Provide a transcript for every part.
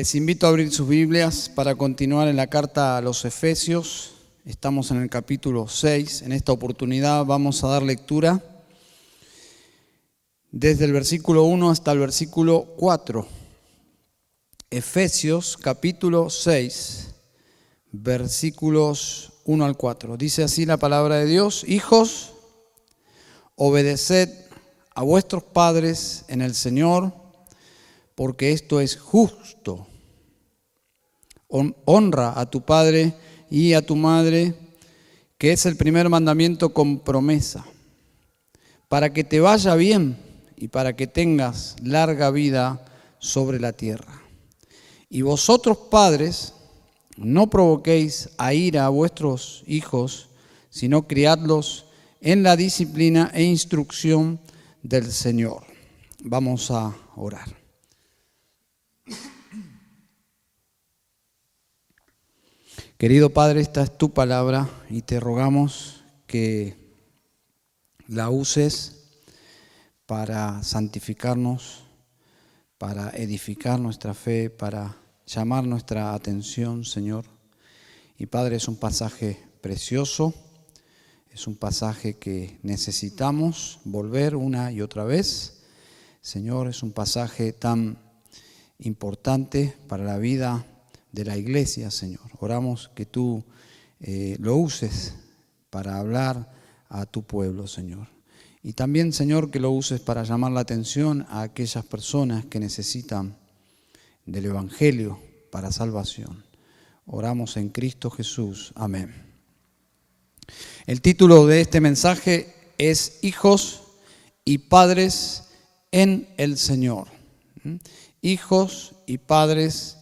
Les invito a abrir sus Biblias para continuar en la carta a los Efesios. Estamos en el capítulo 6. En esta oportunidad vamos a dar lectura desde el versículo 1 hasta el versículo 4. Efesios capítulo 6, versículos 1 al 4. Dice así la palabra de Dios, hijos, obedeced a vuestros padres en el Señor porque esto es justo. Honra a tu padre y a tu madre, que es el primer mandamiento con promesa, para que te vaya bien y para que tengas larga vida sobre la tierra. Y vosotros padres, no provoquéis a ira a vuestros hijos, sino criadlos en la disciplina e instrucción del Señor. Vamos a orar. Querido Padre, esta es tu palabra y te rogamos que la uses para santificarnos, para edificar nuestra fe, para llamar nuestra atención, Señor. Y Padre, es un pasaje precioso, es un pasaje que necesitamos volver una y otra vez. Señor, es un pasaje tan importante para la vida de la iglesia, Señor. Oramos que tú eh, lo uses para hablar a tu pueblo, Señor. Y también, Señor, que lo uses para llamar la atención a aquellas personas que necesitan del Evangelio para salvación. Oramos en Cristo Jesús. Amén. El título de este mensaje es Hijos y Padres en el Señor. ¿Mm? Hijos y Padres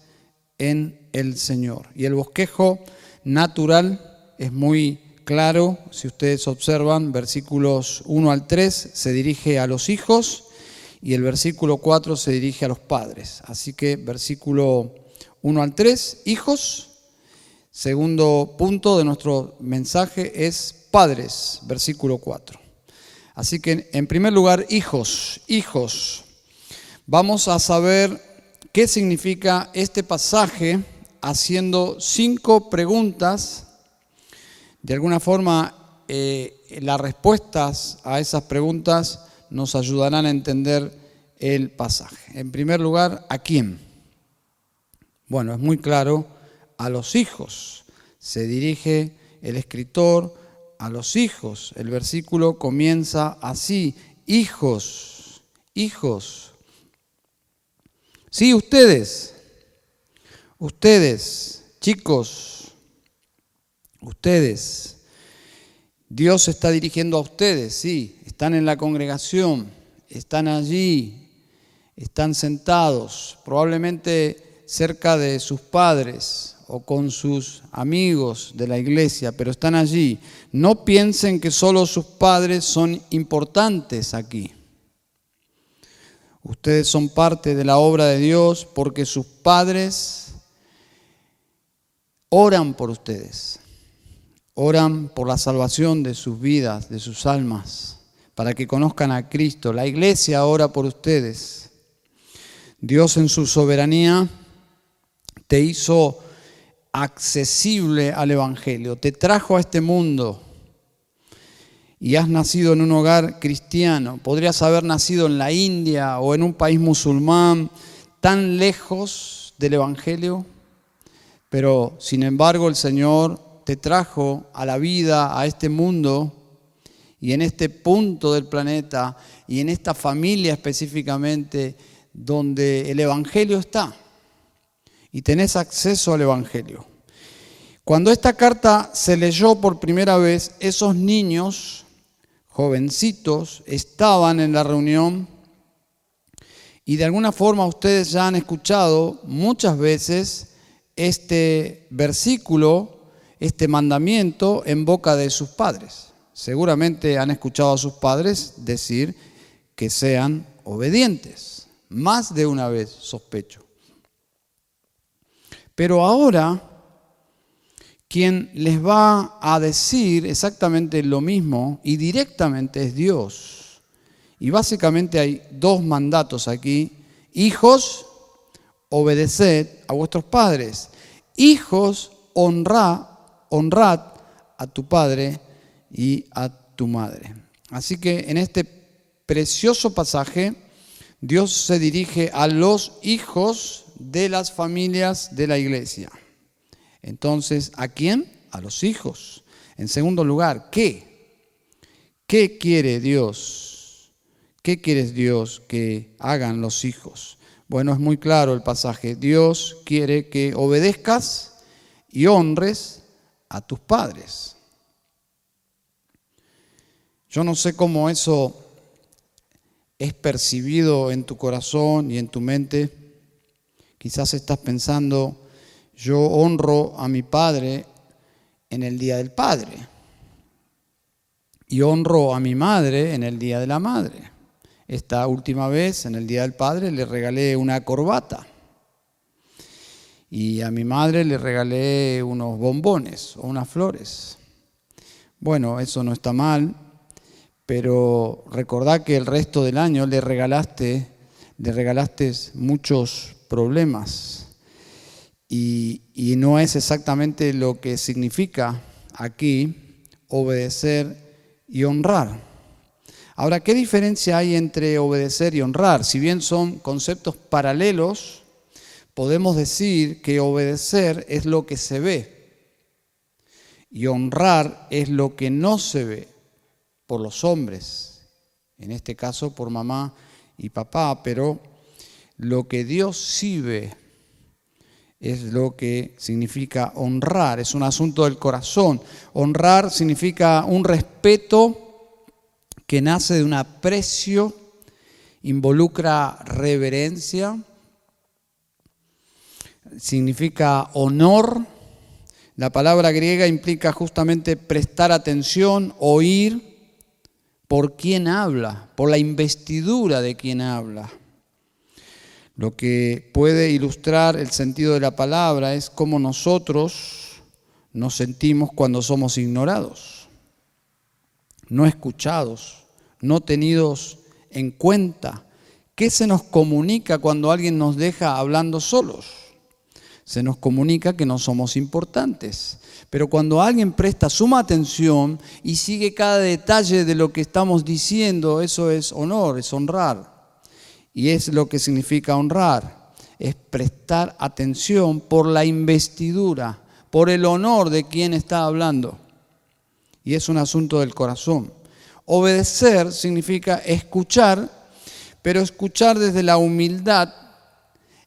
en el Señor. Y el bosquejo natural es muy claro, si ustedes observan, versículos 1 al 3 se dirige a los hijos y el versículo 4 se dirige a los padres. Así que versículo 1 al 3, hijos. Segundo punto de nuestro mensaje es padres, versículo 4. Así que en primer lugar, hijos, hijos. Vamos a saber qué significa este pasaje haciendo cinco preguntas. De alguna forma, eh, las respuestas a esas preguntas nos ayudarán a entender el pasaje. En primer lugar, ¿a quién? Bueno, es muy claro, a los hijos. Se dirige el escritor a los hijos. El versículo comienza así, hijos, hijos. Sí, ustedes, ustedes, chicos, ustedes, Dios está dirigiendo a ustedes, sí, están en la congregación, están allí, están sentados, probablemente cerca de sus padres o con sus amigos de la iglesia, pero están allí. No piensen que solo sus padres son importantes aquí. Ustedes son parte de la obra de Dios porque sus padres oran por ustedes. Oran por la salvación de sus vidas, de sus almas, para que conozcan a Cristo. La iglesia ora por ustedes. Dios en su soberanía te hizo accesible al Evangelio, te trajo a este mundo y has nacido en un hogar cristiano, podrías haber nacido en la India o en un país musulmán tan lejos del Evangelio, pero sin embargo el Señor te trajo a la vida, a este mundo y en este punto del planeta y en esta familia específicamente donde el Evangelio está y tenés acceso al Evangelio. Cuando esta carta se leyó por primera vez, esos niños jovencitos estaban en la reunión y de alguna forma ustedes ya han escuchado muchas veces este versículo, este mandamiento en boca de sus padres. Seguramente han escuchado a sus padres decir que sean obedientes, más de una vez sospecho. Pero ahora quien les va a decir exactamente lo mismo y directamente es Dios. Y básicamente hay dos mandatos aquí. Hijos, obedeced a vuestros padres. Hijos, honrad, honrad a tu padre y a tu madre. Así que en este precioso pasaje, Dios se dirige a los hijos de las familias de la iglesia. Entonces, ¿a quién? A los hijos. En segundo lugar, ¿qué? ¿Qué quiere Dios? ¿Qué quieres Dios que hagan los hijos? Bueno, es muy claro el pasaje. Dios quiere que obedezcas y honres a tus padres. Yo no sé cómo eso es percibido en tu corazón y en tu mente. Quizás estás pensando, yo honro a mi padre en el Día del Padre y honro a mi madre en el Día de la Madre. Esta última vez, en el Día del Padre, le regalé una corbata y a mi madre le regalé unos bombones o unas flores. Bueno, eso no está mal, pero recordá que el resto del año le regalaste, le regalaste muchos problemas y, y no es exactamente lo que significa aquí obedecer y honrar. Ahora, ¿qué diferencia hay entre obedecer y honrar? Si bien son conceptos paralelos, podemos decir que obedecer es lo que se ve y honrar es lo que no se ve por los hombres, en este caso por mamá y papá, pero lo que Dios sí ve es lo que significa honrar, es un asunto del corazón. Honrar significa un respeto que nace de un aprecio, involucra reverencia, significa honor. La palabra griega implica justamente prestar atención, oír, por quién habla, por la investidura de quien habla. Lo que puede ilustrar el sentido de la palabra es cómo nosotros nos sentimos cuando somos ignorados, no escuchados, no tenidos en cuenta. ¿Qué se nos comunica cuando alguien nos deja hablando solos? Se nos comunica que no somos importantes, pero cuando alguien presta suma atención y sigue cada detalle de lo que estamos diciendo, eso es honor, es honrar. Y es lo que significa honrar, es prestar atención por la investidura, por el honor de quien está hablando. Y es un asunto del corazón. Obedecer significa escuchar, pero escuchar desde la humildad,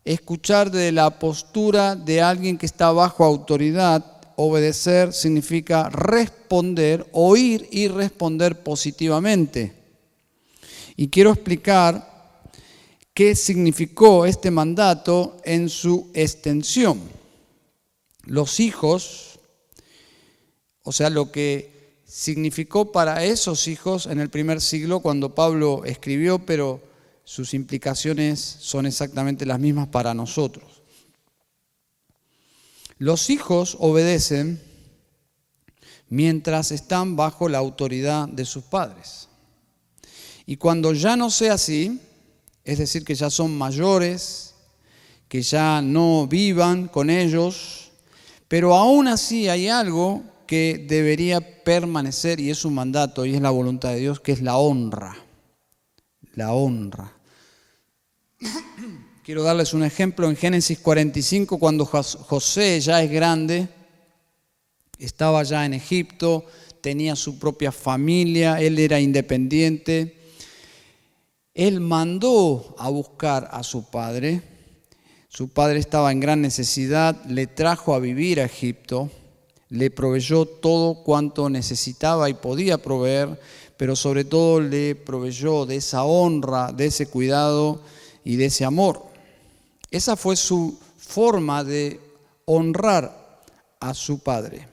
escuchar desde la postura de alguien que está bajo autoridad obedecer significa responder, oír y responder positivamente. Y quiero explicar qué significó este mandato en su extensión. Los hijos, o sea, lo que significó para esos hijos en el primer siglo cuando Pablo escribió, pero sus implicaciones son exactamente las mismas para nosotros. Los hijos obedecen mientras están bajo la autoridad de sus padres. Y cuando ya no sea así, es decir, que ya son mayores, que ya no vivan con ellos, pero aún así hay algo que debería permanecer y es un mandato y es la voluntad de Dios, que es la honra. La honra. Quiero darles un ejemplo en Génesis 45, cuando José ya es grande, estaba ya en Egipto, tenía su propia familia, él era independiente. Él mandó a buscar a su padre. Su padre estaba en gran necesidad, le trajo a vivir a Egipto, le proveyó todo cuanto necesitaba y podía proveer, pero sobre todo le proveyó de esa honra, de ese cuidado y de ese amor. Esa fue su forma de honrar a su padre.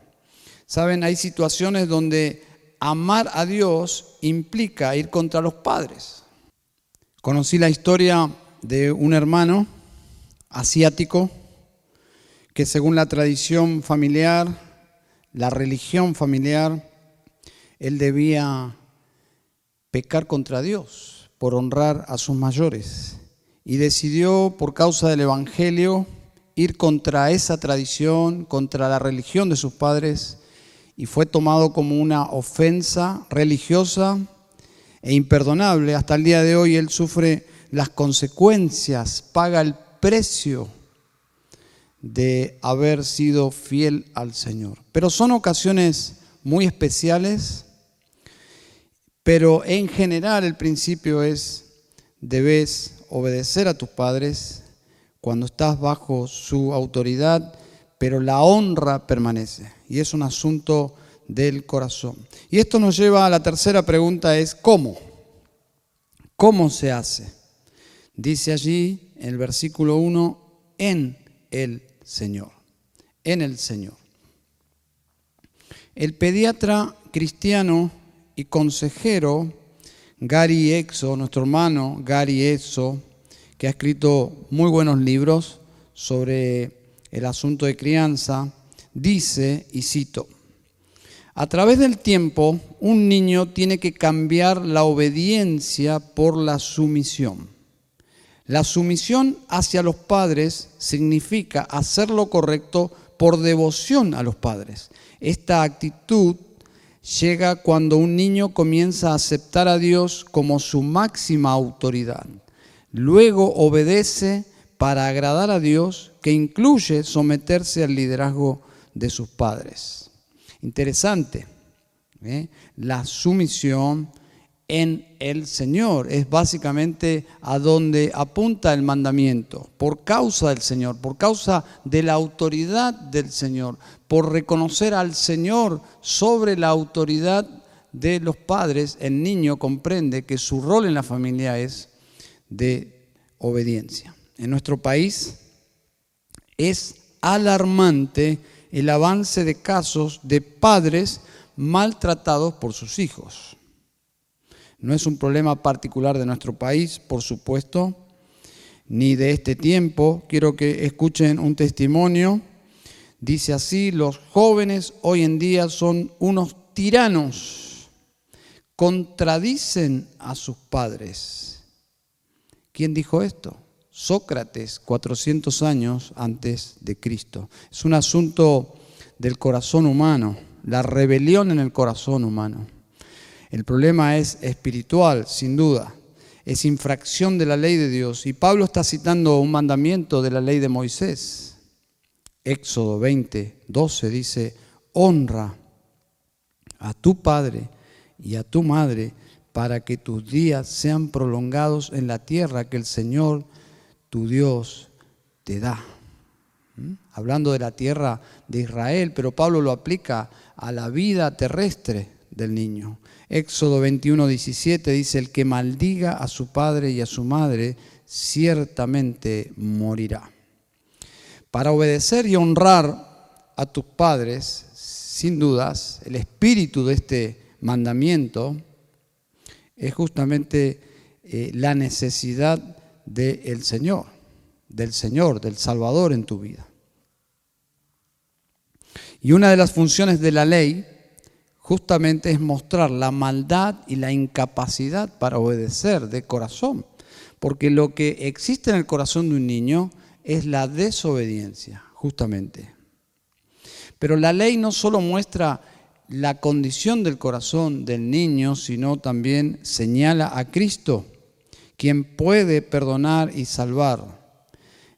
Saben, hay situaciones donde amar a Dios implica ir contra los padres. Conocí la historia de un hermano asiático que según la tradición familiar, la religión familiar, él debía pecar contra Dios por honrar a sus mayores y decidió, por causa del Evangelio, ir contra esa tradición, contra la religión de sus padres, y fue tomado como una ofensa religiosa e imperdonable. Hasta el día de hoy él sufre las consecuencias, paga el precio de haber sido fiel al Señor. Pero son ocasiones muy especiales, pero en general el principio es, debes obedecer a tus padres cuando estás bajo su autoridad, pero la honra permanece. Y es un asunto del corazón. Y esto nos lleva a la tercera pregunta, es ¿cómo? ¿Cómo se hace? Dice allí en el versículo 1, en el Señor, en el Señor. El pediatra cristiano y consejero Gary Exo, nuestro hermano Gary Exo, que ha escrito muy buenos libros sobre el asunto de crianza, dice, y cito, a través del tiempo, un niño tiene que cambiar la obediencia por la sumisión. La sumisión hacia los padres significa hacer lo correcto por devoción a los padres. Esta actitud llega cuando un niño comienza a aceptar a Dios como su máxima autoridad. Luego obedece para agradar a Dios, que incluye someterse al liderazgo de sus padres. Interesante. ¿eh? La sumisión en el Señor es básicamente a donde apunta el mandamiento, por causa del Señor, por causa de la autoridad del Señor, por reconocer al Señor sobre la autoridad de los padres, el niño comprende que su rol en la familia es de obediencia. En nuestro país es alarmante el avance de casos de padres maltratados por sus hijos. No es un problema particular de nuestro país, por supuesto, ni de este tiempo. Quiero que escuchen un testimonio. Dice así, los jóvenes hoy en día son unos tiranos, contradicen a sus padres. ¿Quién dijo esto? Sócrates, 400 años antes de Cristo. Es un asunto del corazón humano, la rebelión en el corazón humano. El problema es espiritual, sin duda. Es infracción de la ley de Dios. Y Pablo está citando un mandamiento de la ley de Moisés. Éxodo 20, 12 dice, honra a tu padre y a tu madre para que tus días sean prolongados en la tierra que el Señor tu Dios te da. ¿Mm? Hablando de la tierra de Israel, pero Pablo lo aplica a la vida terrestre del niño. Éxodo 21, 17 dice, el que maldiga a su padre y a su madre, ciertamente morirá. Para obedecer y honrar a tus padres, sin dudas, el espíritu de este mandamiento es justamente eh, la necesidad del Señor, del Señor, del Salvador en tu vida. Y una de las funciones de la ley justamente es mostrar la maldad y la incapacidad para obedecer de corazón. Porque lo que existe en el corazón de un niño es la desobediencia, justamente. Pero la ley no solo muestra la condición del corazón del niño, sino también señala a Cristo quien puede perdonar y salvar.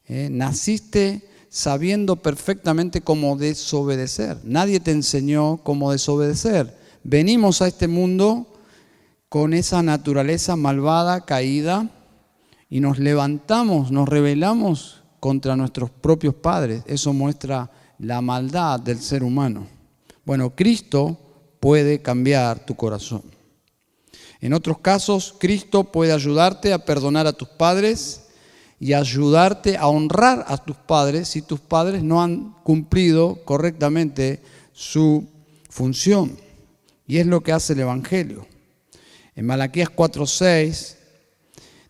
Eh, naciste sabiendo perfectamente cómo desobedecer. Nadie te enseñó cómo desobedecer. Venimos a este mundo con esa naturaleza malvada, caída, y nos levantamos, nos rebelamos contra nuestros propios padres. Eso muestra la maldad del ser humano. Bueno, Cristo puede cambiar tu corazón. En otros casos, Cristo puede ayudarte a perdonar a tus padres y ayudarte a honrar a tus padres si tus padres no han cumplido correctamente su función. Y es lo que hace el Evangelio. En Malaquías 4:6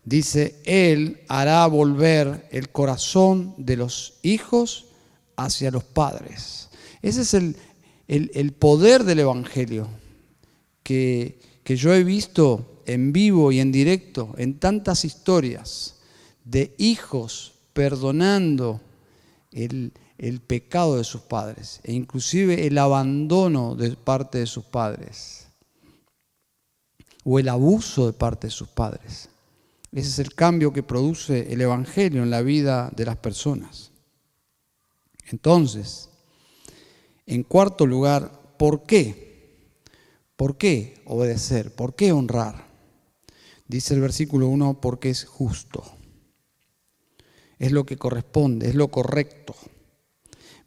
dice, Él hará volver el corazón de los hijos hacia los padres. Ese es el, el poder del Evangelio, que que yo he visto en vivo y en directo en tantas historias de hijos perdonando el, el pecado de sus padres e inclusive el abandono de parte de sus padres o el abuso de parte de sus padres. Ese es el cambio que produce el Evangelio en la vida de las personas. Entonces, en cuarto lugar, ¿por qué? ¿Por qué obedecer? ¿Por qué honrar? Dice el versículo 1, porque es justo. Es lo que corresponde, es lo correcto.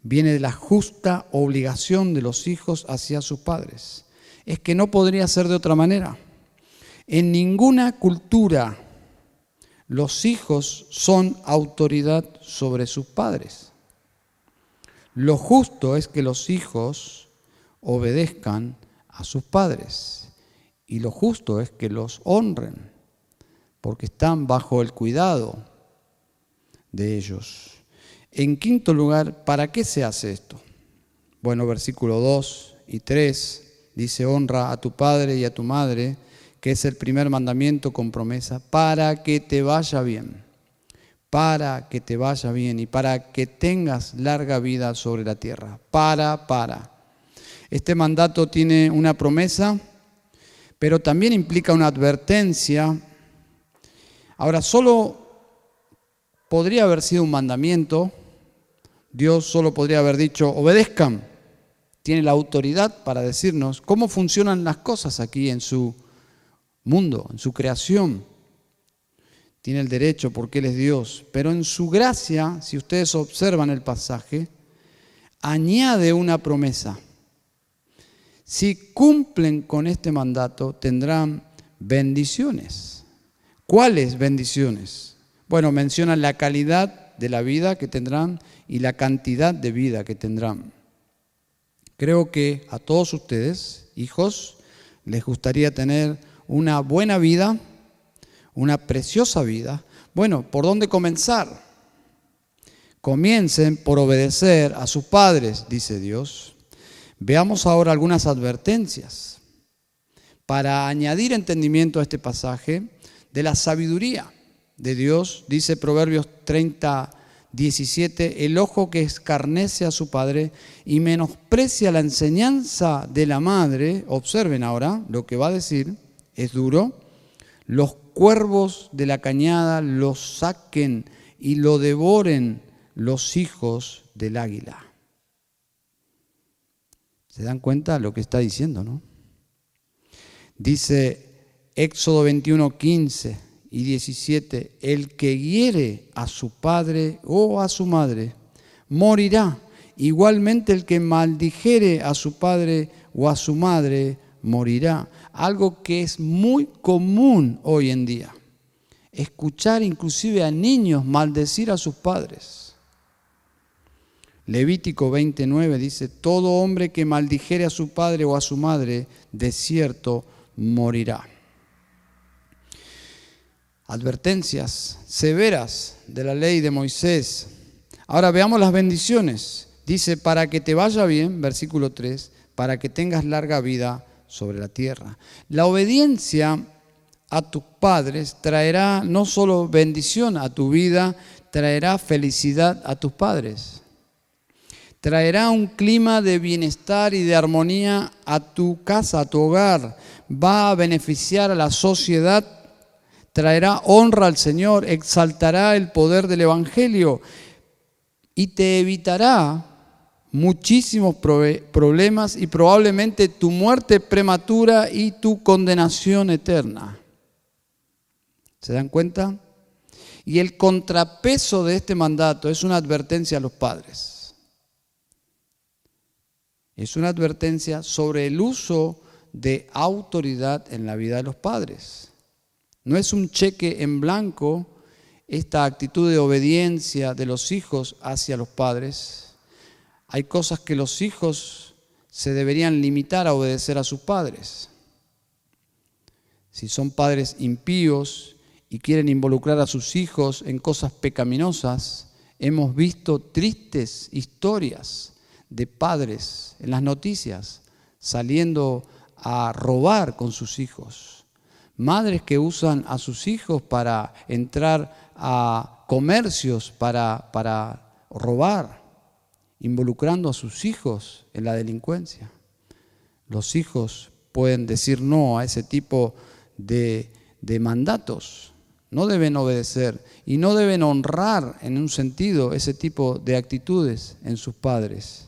Viene de la justa obligación de los hijos hacia sus padres. Es que no podría ser de otra manera. En ninguna cultura los hijos son autoridad sobre sus padres. Lo justo es que los hijos obedezcan a sus padres y lo justo es que los honren porque están bajo el cuidado de ellos. En quinto lugar, ¿para qué se hace esto? Bueno, versículo 2 y 3 dice, honra a tu padre y a tu madre que es el primer mandamiento con promesa, para que te vaya bien, para que te vaya bien y para que tengas larga vida sobre la tierra. Para, para. Este mandato tiene una promesa, pero también implica una advertencia. Ahora, solo podría haber sido un mandamiento, Dios solo podría haber dicho, obedezcan. Tiene la autoridad para decirnos cómo funcionan las cosas aquí en su mundo, en su creación. Tiene el derecho porque Él es Dios. Pero en su gracia, si ustedes observan el pasaje, añade una promesa. Si cumplen con este mandato, tendrán bendiciones. ¿Cuáles bendiciones? Bueno, mencionan la calidad de la vida que tendrán y la cantidad de vida que tendrán. Creo que a todos ustedes, hijos, les gustaría tener una buena vida, una preciosa vida. Bueno, ¿por dónde comenzar? Comiencen por obedecer a sus padres, dice Dios. Veamos ahora algunas advertencias para añadir entendimiento a este pasaje de la sabiduría de Dios. Dice Proverbios 30, 17, el ojo que escarnece a su padre y menosprecia la enseñanza de la madre, observen ahora lo que va a decir, es duro, los cuervos de la cañada lo saquen y lo devoren los hijos del águila. ¿Se dan cuenta lo que está diciendo, no? Dice Éxodo 21, 15 y 17, el que hiere a su padre o a su madre, morirá. Igualmente el que maldijere a su padre o a su madre, morirá. Algo que es muy común hoy en día. Escuchar inclusive a niños maldecir a sus padres. Levítico 29 dice, todo hombre que maldijere a su padre o a su madre, de cierto morirá. Advertencias severas de la ley de Moisés. Ahora veamos las bendiciones. Dice, para que te vaya bien, versículo 3, para que tengas larga vida sobre la tierra. La obediencia a tus padres traerá no solo bendición a tu vida, traerá felicidad a tus padres. Traerá un clima de bienestar y de armonía a tu casa, a tu hogar. Va a beneficiar a la sociedad. Traerá honra al Señor, exaltará el poder del Evangelio y te evitará muchísimos problemas y probablemente tu muerte prematura y tu condenación eterna. ¿Se dan cuenta? Y el contrapeso de este mandato es una advertencia a los padres. Es una advertencia sobre el uso de autoridad en la vida de los padres. No es un cheque en blanco esta actitud de obediencia de los hijos hacia los padres hay cosas que los hijos se deberían limitar a obedecer a sus padres. Si son padres impíos y quieren involucrar a sus hijos en cosas pecaminosas, hemos visto tristes historias de padres en las noticias saliendo a robar con sus hijos. Madres que usan a sus hijos para entrar a comercios para, para robar, involucrando a sus hijos en la delincuencia. Los hijos pueden decir no a ese tipo de, de mandatos, no deben obedecer y no deben honrar en un sentido ese tipo de actitudes en sus padres.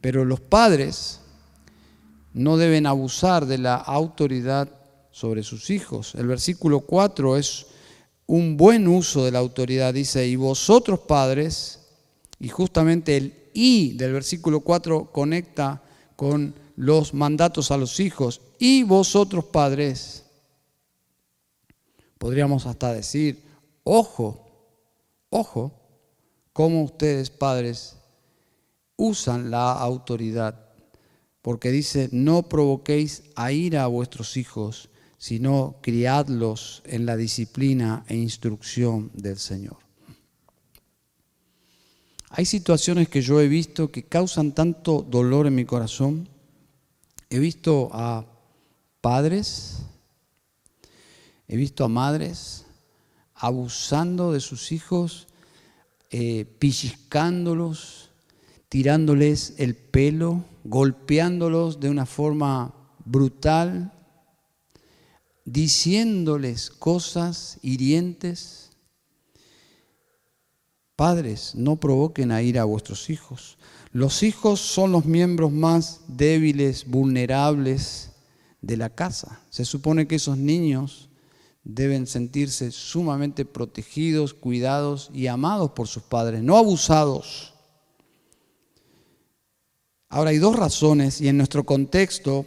Pero los padres no deben abusar de la autoridad sobre sus hijos. El versículo 4 es un buen uso de la autoridad. Dice, y vosotros padres, y justamente el y del versículo 4 conecta con los mandatos a los hijos, y vosotros padres. Podríamos hasta decir, ojo, ojo, cómo ustedes padres usan la autoridad, porque dice, no provoquéis a ira a vuestros hijos, sino criadlos en la disciplina e instrucción del Señor. Hay situaciones que yo he visto que causan tanto dolor en mi corazón. He visto a padres, he visto a madres abusando de sus hijos, eh, pellizcándolos, tirándoles el pelo, golpeándolos de una forma brutal, diciéndoles cosas hirientes. Padres, no provoquen a ir a vuestros hijos. Los hijos son los miembros más débiles, vulnerables de la casa. Se supone que esos niños deben sentirse sumamente protegidos, cuidados y amados por sus padres, no abusados. Ahora hay dos razones y en nuestro contexto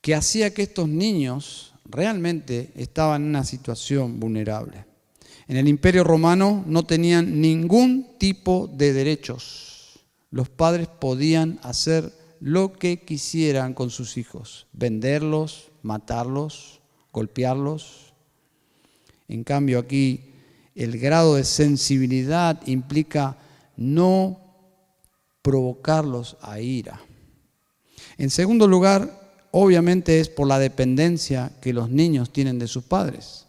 que hacía que estos niños realmente estaban en una situación vulnerable. En el imperio romano no tenían ningún tipo de derechos. Los padres podían hacer lo que quisieran con sus hijos, venderlos, matarlos, golpearlos. En cambio aquí el grado de sensibilidad implica no provocarlos a ira. En segundo lugar, obviamente es por la dependencia que los niños tienen de sus padres.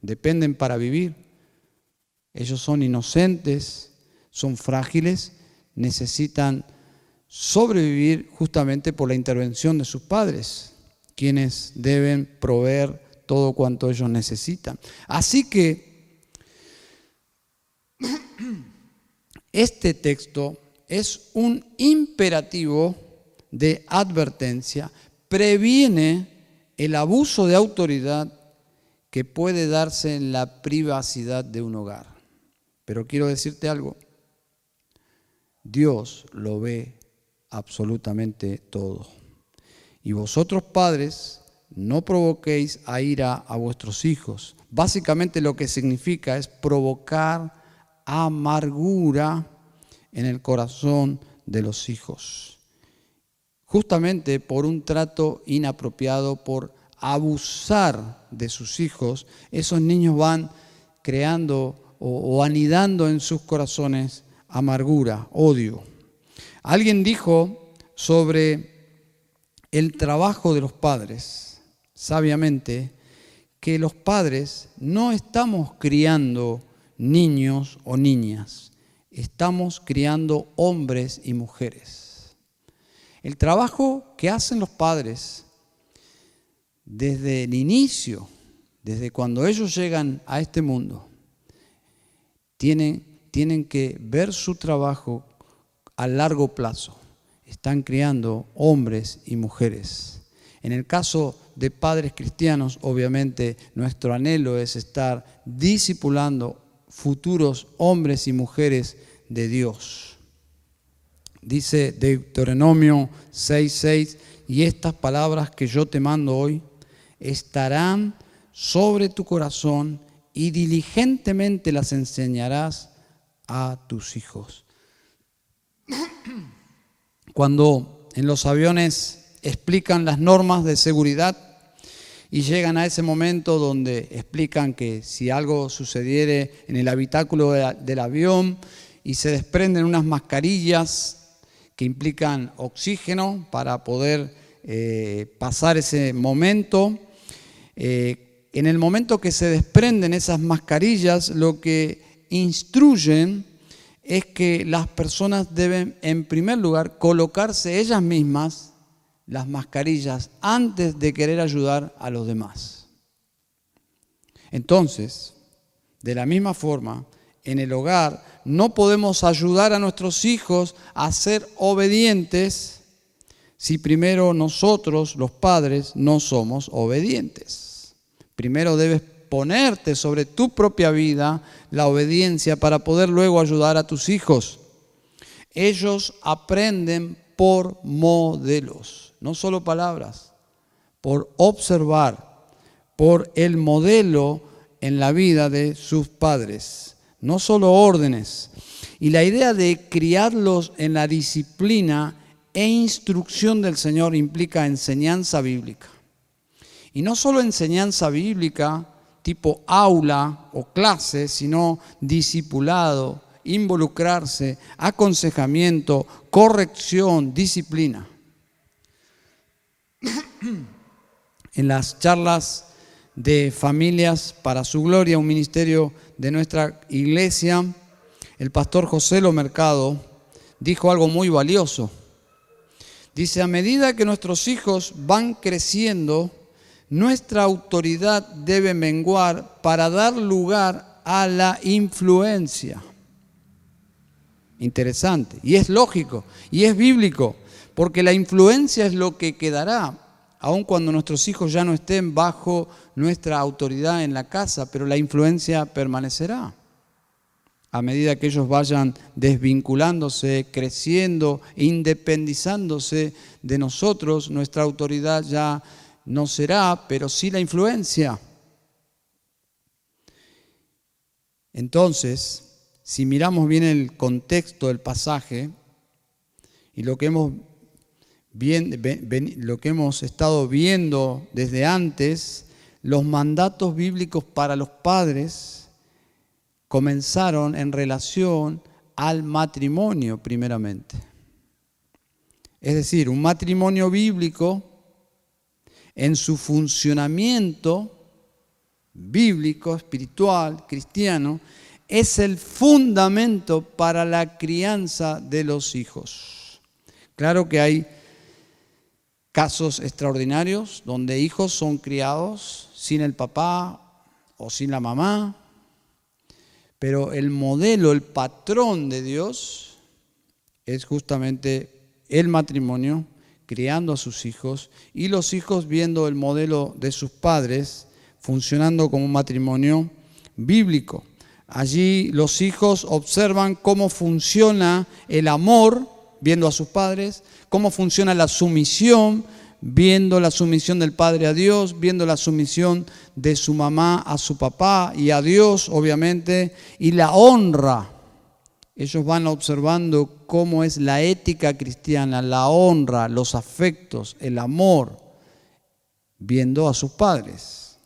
Dependen para vivir. Ellos son inocentes, son frágiles, necesitan sobrevivir justamente por la intervención de sus padres, quienes deben proveer todo cuanto ellos necesitan. Así que este texto es un imperativo de advertencia previene el abuso de autoridad que puede darse en la privacidad de un hogar. Pero quiero decirte algo, Dios lo ve absolutamente todo. Y vosotros padres, no provoquéis a ira a vuestros hijos. Básicamente lo que significa es provocar amargura en el corazón de los hijos justamente por un trato inapropiado, por abusar de sus hijos, esos niños van creando o, anidando en sus corazones amargura, odio. Alguien dijo sobre el trabajo de los padres, sabiamente, que los padres no estamos criando niños o niñas, estamos criando hombres y mujeres. El trabajo que hacen los padres desde el inicio, desde cuando ellos llegan a este mundo, tienen, tienen que ver su trabajo a largo plazo. Están criando hombres y mujeres. En el caso de padres cristianos, obviamente nuestro anhelo es estar discipulando futuros hombres y mujeres de Dios. Dice Deuteronomio 6:6, y estas palabras que yo te mando hoy estarán sobre tu corazón y diligentemente las enseñarás a tus hijos. Cuando en los aviones explican las normas de seguridad y llegan a ese momento donde explican que si algo sucediere en el habitáculo del avión y se desprenden unas mascarillas que implican oxígeno para poder eh, pasar ese momento. Eh, en el momento que se desprenden esas mascarillas, lo que instruyen es que las personas deben, en primer lugar, colocarse ellas mismas las mascarillas antes de querer ayudar a los demás. Entonces, de la misma forma, en el hogar no podemos ayudar a nuestros hijos a ser obedientes si primero nosotros, los padres, no somos obedientes. Primero debes ponerte sobre tu propia vida la obediencia para poder luego ayudar a tus hijos. Ellos aprenden por modelos, no solo palabras, por observar, por el modelo en la vida de sus padres, no solo órdenes. Y la idea de criarlos en la disciplina e instrucción del Señor implica enseñanza bíblica. Y no solo enseñanza bíblica tipo aula o clase, sino discipulado, involucrarse, aconsejamiento, corrección, disciplina. En las charlas de familias para su gloria, un ministerio de nuestra iglesia, el pastor José Lo Mercado dijo algo muy valioso. Dice, a medida que nuestros hijos van creciendo, nuestra autoridad debe menguar para dar lugar a la influencia. Interesante. Y es lógico, y es bíblico, porque la influencia es lo que quedará, aun cuando nuestros hijos ya no estén bajo nuestra autoridad en la casa, pero la influencia permanecerá a medida que ellos vayan desvinculándose, creciendo, independizándose de nosotros, nuestra autoridad ya no será, pero sí la influencia. Entonces, si miramos bien el contexto del pasaje y lo que hemos, lo que hemos estado viendo desde antes, los mandatos bíblicos para los padres, comenzaron en relación al matrimonio primeramente. Es decir, un matrimonio bíblico en su funcionamiento bíblico, espiritual, cristiano, es el fundamento para la crianza de los hijos. Claro que hay casos extraordinarios donde hijos son criados sin el papá o sin la mamá, pero el modelo, el patrón de Dios es justamente el matrimonio, criando a sus hijos, y los hijos viendo el modelo de sus padres, funcionando como un matrimonio bíblico. Allí los hijos observan cómo funciona el amor, viendo a sus padres, cómo funciona la sumisión, viendo la sumisión del padre a Dios, viendo la sumisión de su mamá a su papá y a Dios, obviamente, y la honra. Ellos van observando cómo es la ética cristiana, la honra, los afectos, el amor, viendo a sus padres.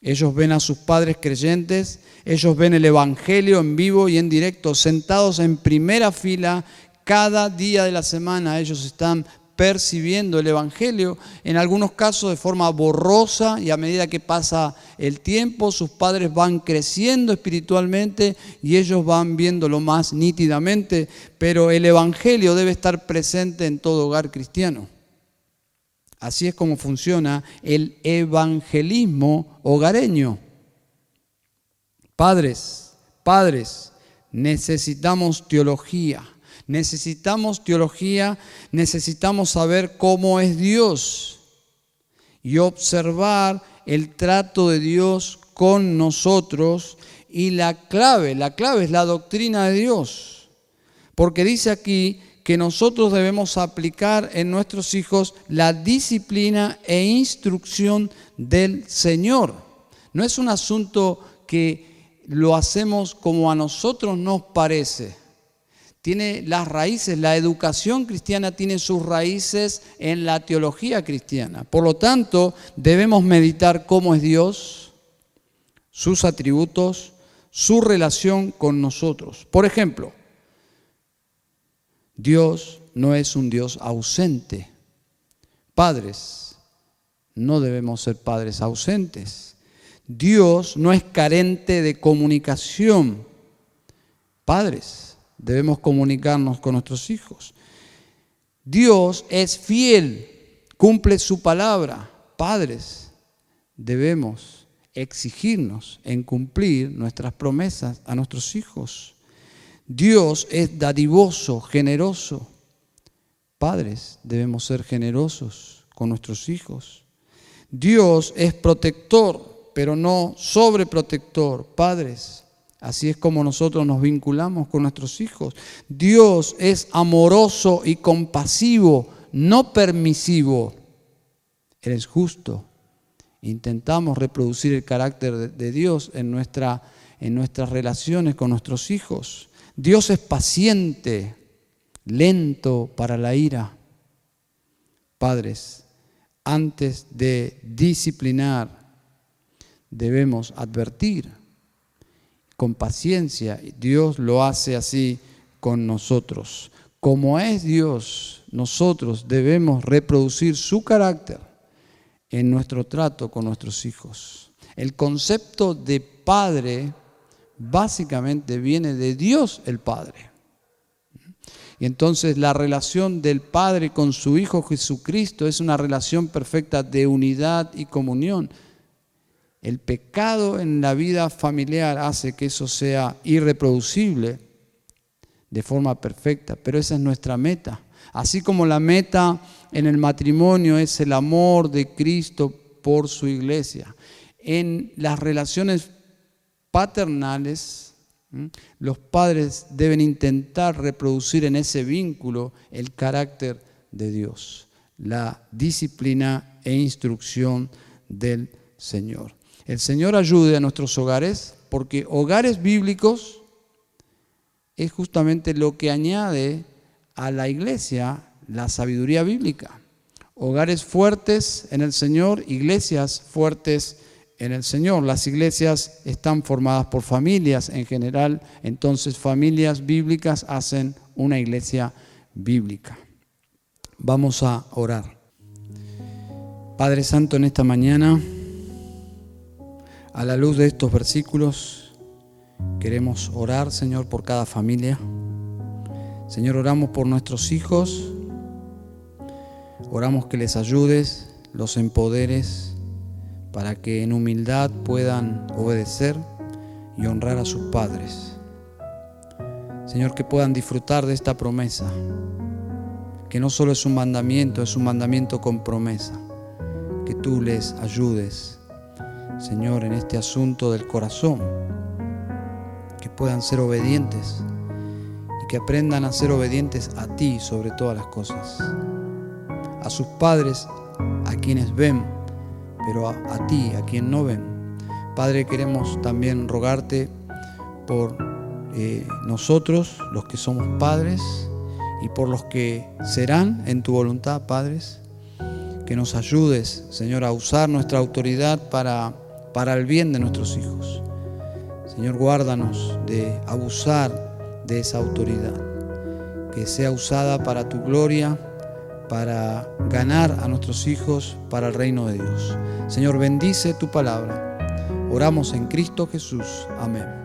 Ellos ven a sus padres creyentes, ellos ven el Evangelio en vivo y en directo, sentados en primera fila cada día de la semana. Ellos están percibiendo el Evangelio, en algunos casos de forma borrosa y a medida que pasa el tiempo, sus padres van creciendo espiritualmente y ellos van viéndolo más nítidamente, pero el Evangelio debe estar presente en todo hogar cristiano. Así es como funciona el evangelismo hogareño. Padres, padres, necesitamos teología Necesitamos teología, necesitamos saber cómo es Dios y observar el trato de Dios con nosotros. Y la clave, la clave es la doctrina de Dios. Porque dice aquí que nosotros debemos aplicar en nuestros hijos la disciplina e instrucción del Señor. No es un asunto que lo hacemos como a nosotros nos parece tiene las raíces, la educación cristiana tiene sus raíces en la teología cristiana. Por lo tanto, debemos meditar cómo es Dios, sus atributos, su relación con nosotros. Por ejemplo, Dios no es un Dios ausente. Padres, no debemos ser padres ausentes. Dios no es carente de comunicación. Padres, debemos comunicarnos con nuestros hijos. Dios es fiel, cumple su palabra. Padres, debemos exigirnos en cumplir nuestras promesas a nuestros hijos. Dios es dadivoso, generoso. Padres, debemos ser generosos con nuestros hijos. Dios es protector, pero no sobreprotector. Padres, así es como nosotros nos vinculamos con nuestros hijos. Dios es amoroso y compasivo, no permisivo. Él es justo. Intentamos reproducir el carácter de Dios en, nuestra, en nuestras relaciones con nuestros hijos. Dios es paciente, lento para la ira. Padres, antes de disciplinar, debemos advertir con paciencia. Dios lo hace así con nosotros. Como es Dios, nosotros debemos reproducir su carácter en nuestro trato con nuestros hijos. El concepto de padre básicamente viene de Dios el Padre. Y entonces la relación del Padre con su Hijo Jesucristo es una relación perfecta de unidad y comunión. El pecado en la vida familiar hace que eso sea irreproducible de forma perfecta, pero esa es nuestra meta. Así como la meta en el matrimonio es el amor de Cristo por su iglesia. En las relaciones paternales, los padres deben intentar reproducir en ese vínculo el carácter de Dios, la disciplina e instrucción del Señor. El Señor ayude a nuestros hogares porque hogares bíblicos es justamente lo que añade a la iglesia la sabiduría bíblica. Hogares fuertes en el Señor, iglesias fuertes en el Señor. Las iglesias están formadas por familias en general, entonces familias bíblicas hacen una iglesia bíblica. Vamos a orar. Padre Santo, en esta mañana, a la luz de estos versículos, queremos orar, Señor, por cada familia. Señor, oramos por nuestros hijos, oramos que les ayudes, los empoderes para que en humildad puedan obedecer y honrar a sus padres. Señor, que puedan disfrutar de esta promesa, que no solo es un mandamiento, es un mandamiento con promesa, que tú les ayudes, Señor, en este asunto del corazón, que puedan ser obedientes y que aprendan a ser obedientes a ti sobre todas las cosas, a sus padres, a quienes ven pero a, ti, a quien no ven. Padre, queremos también rogarte por eh, nosotros, los que somos padres, y por los que serán en tu voluntad, padres, que nos ayudes, Señor, a usar nuestra autoridad para, para el bien de nuestros hijos. Señor, guárdanos de abusar de esa autoridad, que sea usada para tu gloria para ganar a nuestros hijos para el reino de Dios. Señor, bendice tu palabra. Oramos en Cristo Jesús. Amén.